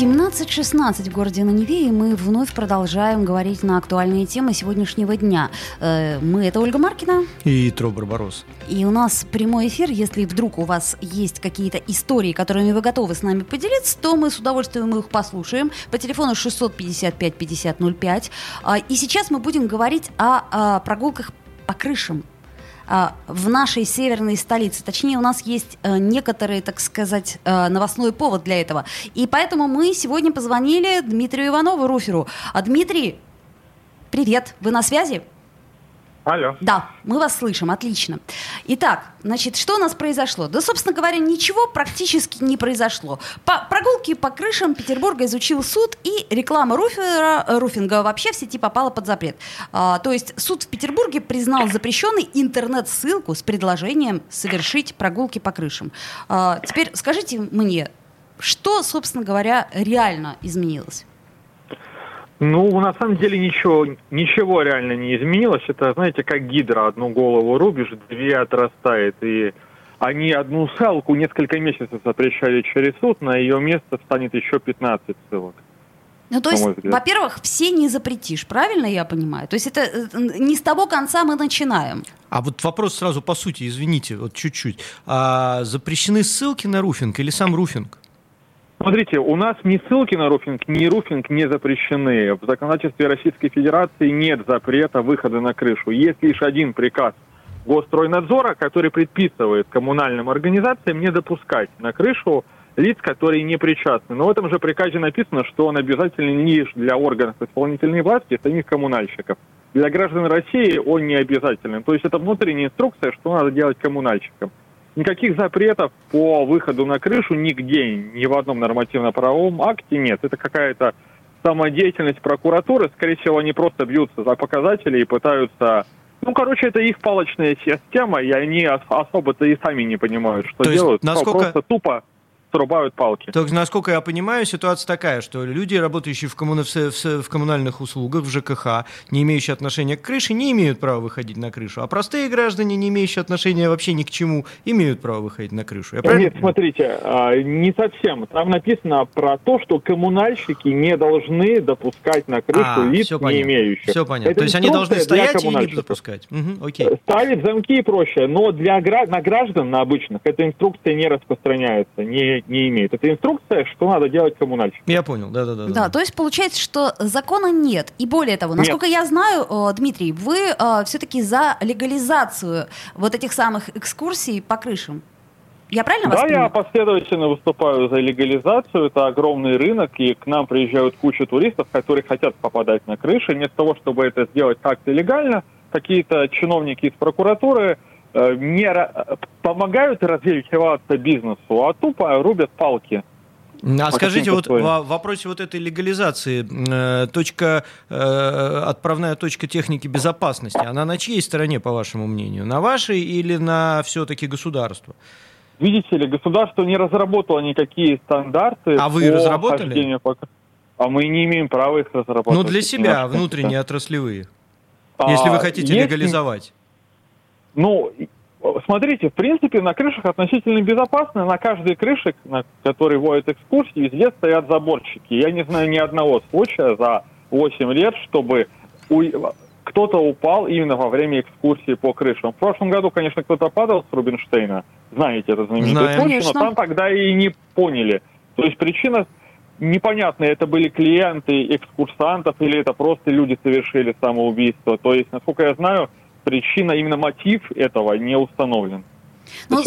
17.16 в городе на Неве, и мы вновь продолжаем говорить на актуальные темы сегодняшнего дня. Э, мы — это Ольга Маркина. И Тро Барбарос. И у нас прямой эфир. Если вдруг у вас есть какие-то истории, которыми вы готовы с нами поделиться, то мы с удовольствием их послушаем. По телефону 655-5005. А, и сейчас мы будем говорить о, о прогулках по крышам в нашей северной столице. Точнее, у нас есть э, некоторый, так сказать, э, новостной повод для этого. И поэтому мы сегодня позвонили Дмитрию Иванову, Руферу. А, Дмитрий, привет, вы на связи? Алло. Да, мы вас слышим, отлично. Итак, значит, что у нас произошло? Да, собственно говоря, ничего практически не произошло. По прогулке по крышам Петербурга изучил суд, и реклама руфера, руфинга вообще в сети попала под запрет. А, то есть суд в Петербурге признал запрещенной интернет-ссылку с предложением совершить прогулки по крышам. А, теперь скажите мне, что, собственно говоря, реально изменилось? Ну, на самом деле ничего, ничего реально не изменилось. Это, знаете, как гидра. Одну голову рубишь, две отрастает. И они одну ссылку несколько месяцев запрещали через суд, на ее место станет еще 15 ссылок. Ну, то есть, во-первых, все не запретишь, правильно я понимаю? То есть это э, не с того конца мы начинаем. А вот вопрос сразу по сути, извините, вот чуть-чуть. А запрещены ссылки на руфинг или сам руфинг? Смотрите, у нас ни ссылки на руфинг, ни руфинг не запрещены. В законодательстве Российской Федерации нет запрета выхода на крышу. Есть лишь один приказ Госстройнадзора, который предписывает коммунальным организациям не допускать на крышу лиц, которые не причастны. Но в этом же приказе написано, что он обязательный лишь для органов исполнительной власти, самих коммунальщиков. Для граждан России он не обязательный. То есть это внутренняя инструкция, что надо делать коммунальщикам. Никаких запретов по выходу на крышу нигде, ни в одном нормативно-правовом акте нет. Это какая-то самодеятельность прокуратуры. Скорее всего, они просто бьются за показатели и пытаются... Ну, короче, это их палочная система, и они особо-то и сами не понимают, что То делают. Насколько... Просто тупо срубают палки. Так, насколько я понимаю, ситуация такая, что люди, работающие в, коммуна... в, коммунальных услугах, в ЖКХ, не имеющие отношения к крыше, не имеют права выходить на крышу. А простые граждане, не имеющие отношения вообще ни к чему, имеют право выходить на крышу. Я правильно? Нет, смотрите, а, не совсем. Там написано про то, что коммунальщики не должны допускать на крышу а, лиц, не понятно. имеющих. Все понятно. Это то есть они должны стоять и не допускать. Угу, окей. Ставить замки и прочее. Но для на граждан, на обычных, эта инструкция не распространяется. Не не имеет. Это инструкция, что надо делать коммунальщикам. Я понял, да-да-да. Да, то есть получается, что закона нет. И более того, насколько нет. я знаю, э, Дмитрий, вы э, все-таки за легализацию вот этих самых экскурсий по крышам. Я правильно да, вас понимаю? я последовательно выступаю за легализацию. Это огромный рынок, и к нам приезжают куча туристов, которые хотят попадать на крыши. Вместо того, чтобы это сделать как-то легально, какие-то чиновники из прокуратуры – не помогают развиваться бизнесу, а тупо рубят палки. А скажите, вот в вопросе вот этой легализации, э, точка, э, отправная точка техники безопасности, она на чьей стороне, по вашему мнению? На вашей или на все-таки государство? Видите ли, государство не разработало никакие стандарты. А вы разработали? По... А мы не имеем права их разработать. Ну, для себя, внутренние отраслевые. А, если вы хотите есть... легализовать. Ну, смотрите, в принципе, на крышах относительно безопасно. На каждой крыше, на которой водят экскурсии, везде стоят заборчики. Я не знаю ни одного случая за 8 лет, чтобы у... кто-то упал именно во время экскурсии по крышам. В прошлом году, конечно, кто-то падал с Рубинштейна. Знаете, это знаменитый случай, но там тогда и не поняли. То есть причина непонятная, это были клиенты экскурсантов или это просто люди совершили самоубийство. То есть, насколько я знаю, причина, именно мотив этого не установлен. Ну,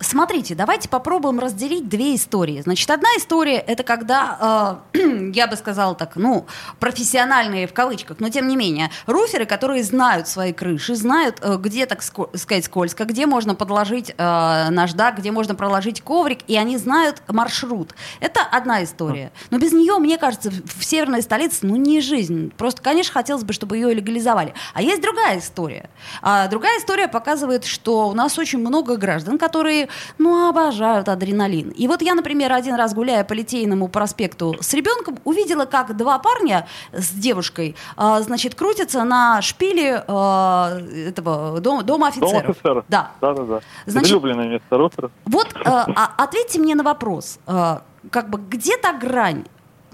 смотрите, давайте попробуем разделить две истории. Значит, одна история это когда, э, я бы сказала так, ну, профессиональные в кавычках, но тем не менее, руферы, которые знают свои крыши, знают, э, где, так сказать, скользко, где можно подложить э, наждак, где можно проложить коврик, и они знают маршрут. Это одна история. Но без нее, мне кажется, в северной столице, ну, не жизнь. Просто, конечно, хотелось бы, чтобы ее легализовали. А есть другая история. А другая история показывает, что у нас очень много граждан, которые, ну, обожают адреналин. И вот я, например, один раз гуляя по Литейному проспекту с ребенком, увидела, как два парня с девушкой, э, значит, крутятся на шпиле э, этого дома, дома офицеров. Дом офицеров. Да. Да-да-да. Значит, Излюбленное место руферов. Вот э, а, ответьте мне на вопрос, э, как бы где та грань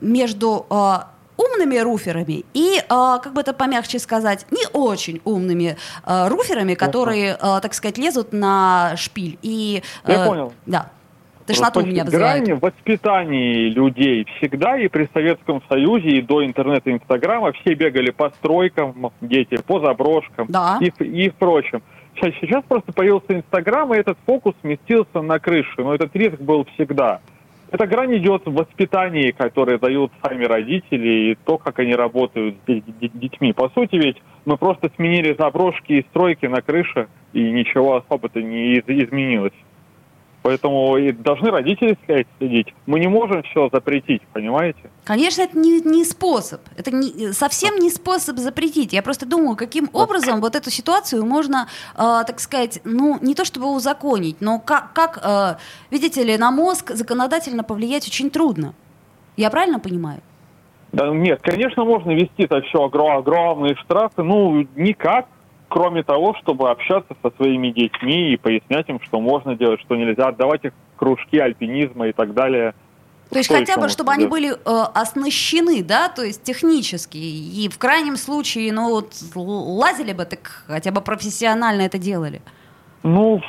между э, умными руферами и, э, как бы это помягче сказать, не очень умными э, руферами, которые, э, так сказать, лезут на шпиль и... Я понял. Да. Тошноту у меня вызывает. Грань в воспитании людей всегда и при Советском Союзе, и до интернета и Инстаграма все бегали по стройкам, дети, по заброшкам Да. и, и впрочем. Сейчас, сейчас просто появился Инстаграм, и этот фокус сместился на крышу. Но этот риск был всегда. Эта грань идет в воспитании, которое дают сами родители, и то, как они работают с де- де- детьми. По сути ведь мы просто сменили заброшки и стройки на крыше, и ничего особо-то не из- изменилось. Поэтому и должны родители следить. Мы не можем все запретить, понимаете? Конечно, это не, не способ. Это не, совсем не способ запретить. Я просто думаю, каким образом вот эту ситуацию можно, э, так сказать, ну, не то чтобы узаконить, но как, как э, видите ли, на мозг законодательно повлиять очень трудно. Я правильно понимаю? Да нет, конечно, можно вести это все огромные штрафы, ну, никак, кроме того, чтобы общаться со своими детьми и пояснять им, что можно делать, что нельзя, отдавать их кружки альпинизма и так далее. То есть Что хотя бы, чтобы они сделать? были э, оснащены, да, то есть технически, и в крайнем случае, ну вот лазили бы, так хотя бы профессионально это делали. Ну,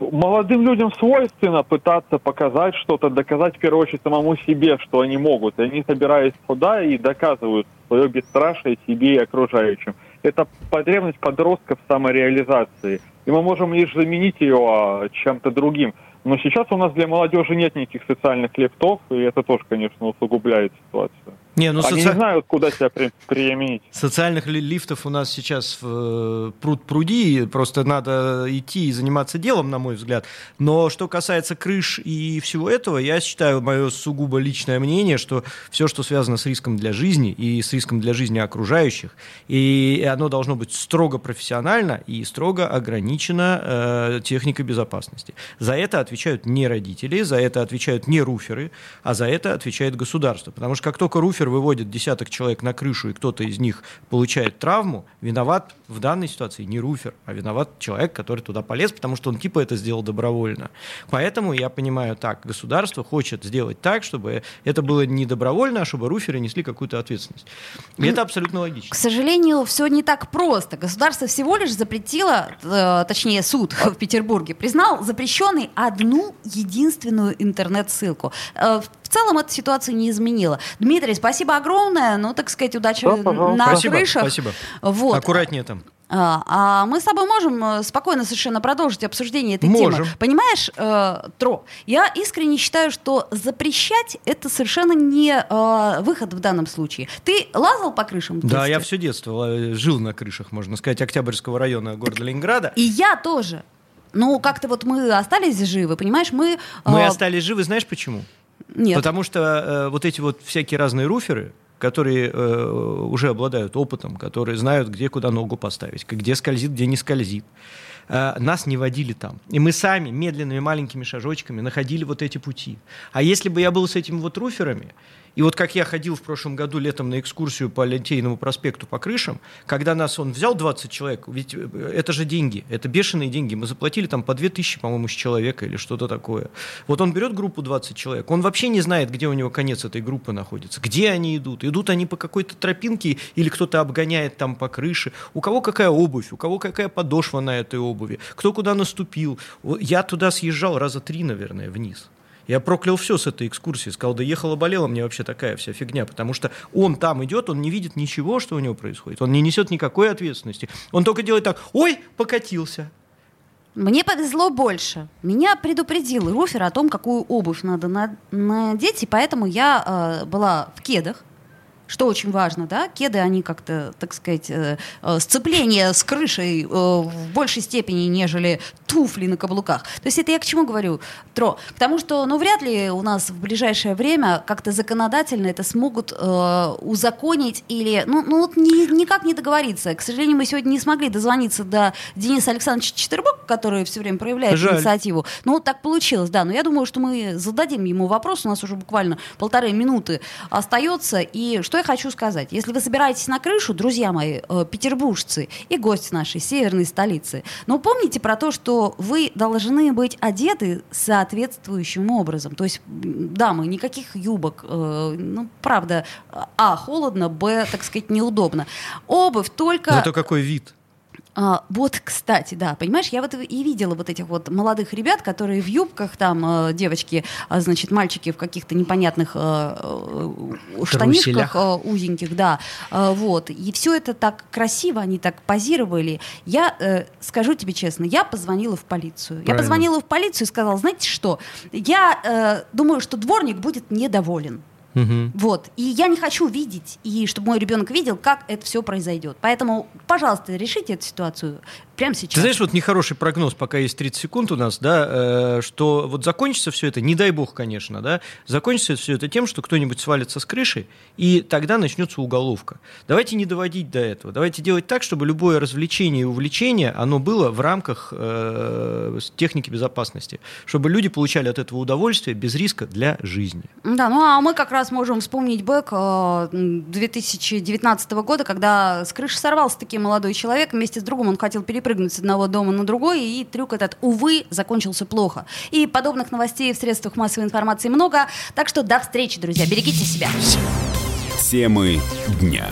молодым людям свойственно пытаться показать что-то, доказать в первую очередь самому себе, что они могут. И они, собираясь туда, и доказывают свое бесстрашие себе и окружающим. Это потребность подростка в самореализации. И мы можем лишь заменить ее а, чем-то другим. Но сейчас у нас для молодежи нет никаких социальных лифтов, и это тоже, конечно, усугубляет ситуацию. Не, ну Они соци- не знают, куда себя при- применить. Социальных ли- лифтов у нас сейчас в э, пруд пруди, просто надо идти и заниматься делом, на мой взгляд. Но что касается крыш и всего этого, я считаю, мое сугубо личное мнение, что все, что связано с риском для жизни и с риском для жизни окружающих, и оно должно быть строго профессионально и строго ограничено э, техникой безопасности. За это отвечают не родители, за это отвечают не руферы, а за это отвечает государство. Потому что как только руфер выводит десяток человек на крышу, и кто-то из них получает травму, виноват в данной ситуации не руфер, а виноват человек, который туда полез, потому что он типа это сделал добровольно. Поэтому я понимаю так, государство хочет сделать так, чтобы это было не добровольно, а чтобы руферы несли какую-то ответственность. И это абсолютно логично. К сожалению, все не так просто. Государство всего лишь запретило, э, точнее суд в Петербурге признал запрещенной одну единственную интернет-ссылку. В целом эта ситуация не изменила. Дмитрий, спасибо огромное. Ну, так сказать, удачи Да, пожалуйста. на Спасибо, крышах. спасибо. Вот. Аккуратнее там. А, а мы с тобой можем э, спокойно совершенно продолжить обсуждение этой Можем. темы. Понимаешь, э, Тро, я искренне считаю, что запрещать это совершенно не э, выход в данном случае. Ты лазал по крышам? в Да, я все детство э, жил на крышах, можно сказать, Октябрьского района города Ленинграда. И я тоже. Ну, как-то вот мы остались живы, понимаешь, мы... Мы э, остались живы, знаешь почему? Нет. Потому что э, вот эти вот всякие разные руферы, которые э, уже обладают опытом, которые знают, где куда ногу поставить, где скользит, где не скользит, э, нас не водили там. И мы сами медленными маленькими шажочками находили вот эти пути. А если бы я был с этими вот руферами, и вот как я ходил в прошлом году летом на экскурсию по Литейному проспекту по крышам, когда нас он взял 20 человек, ведь э, это же деньги, это бешеные деньги. Мы заплатили там по 2000, по-моему, с человека или что-то такое. Вот он берет группу 20 человек, он вообще не знает, где у него конец этой группы находится, где они идут. Идут они по какой-то тропинке или кто-то обгоняет там по крыше. У кого какая обувь, у кого какая подошва на этой обуви, кто куда наступил. Я туда съезжал раза три, наверное, вниз. Я проклял все с этой экскурсии. Сказал, да ехала, болела мне вообще такая вся фигня. Потому что он там идет, он не видит ничего, что у него происходит. Он не несет никакой ответственности. Он только делает так, ой, покатился. Мне повезло больше. Меня предупредил Руфер о том, какую обувь надо на- надеть, и поэтому я э, была в кедах. Что очень важно, да, кеды, они как-то, так сказать, э, э, сцепление с крышей э, в большей степени, нежели туфли на каблуках. То есть это я к чему говорю, Тро? К тому, что, ну, вряд ли у нас в ближайшее время как-то законодательно это смогут э, узаконить или, ну, ну вот ни, никак не договориться. К сожалению, мы сегодня не смогли дозвониться до Дениса Александровича Четербок, который все время проявляет Жаль. инициативу. Ну, вот так получилось, да. Но я думаю, что мы зададим ему вопрос. У нас уже буквально полторы минуты остается. И что я хочу сказать. Если вы собираетесь на крышу, друзья мои, э, петербуржцы и гости нашей северной столицы, но помните про то, что вы должны быть одеты соответствующим образом. То есть, дамы, никаких юбок. э, ну, правда, а, холодно, б, так сказать, неудобно. Обувь только... Это какой вид? А, вот, кстати, да, понимаешь, я вот и видела вот этих вот молодых ребят, которые в юбках, там, э, девочки, а, значит, мальчики в каких-то непонятных э, э, штанишках э, узеньких, да, э, вот. И все это так красиво, они так позировали. Я э, скажу тебе честно, я позвонила в полицию. Я Правильно. позвонила в полицию и сказала, знаете что, я э, думаю, что дворник будет недоволен. Мгм. Вот. И я не хочу видеть, и чтобы мой ребенок видел, как это все произойдет. Поэтому, пожалуйста, решите эту ситуацию прямо сейчас. Ты знаешь, вот нехороший прогноз, пока есть 30 секунд у нас, да, э, что вот закончится все это, не дай бог, конечно, да, закончится все это тем, что кто-нибудь свалится с крыши, и тогда начнется уголовка. Давайте не доводить до этого. Давайте делать так, чтобы любое развлечение и увлечение, оно было в рамках э, техники безопасности, чтобы люди получали от этого удовольствие без риска для жизни. Да, ну а мы как раз можем вспомнить бэк э, 2019 года, когда с крыши сорвался таки молодой человек, вместе с другом он хотел перепрыгнуть с одного дома на другой, и трюк этот, увы, закончился плохо. И подобных новостей в средствах массовой информации много, так что до встречи, друзья, берегите себя. Темы дня.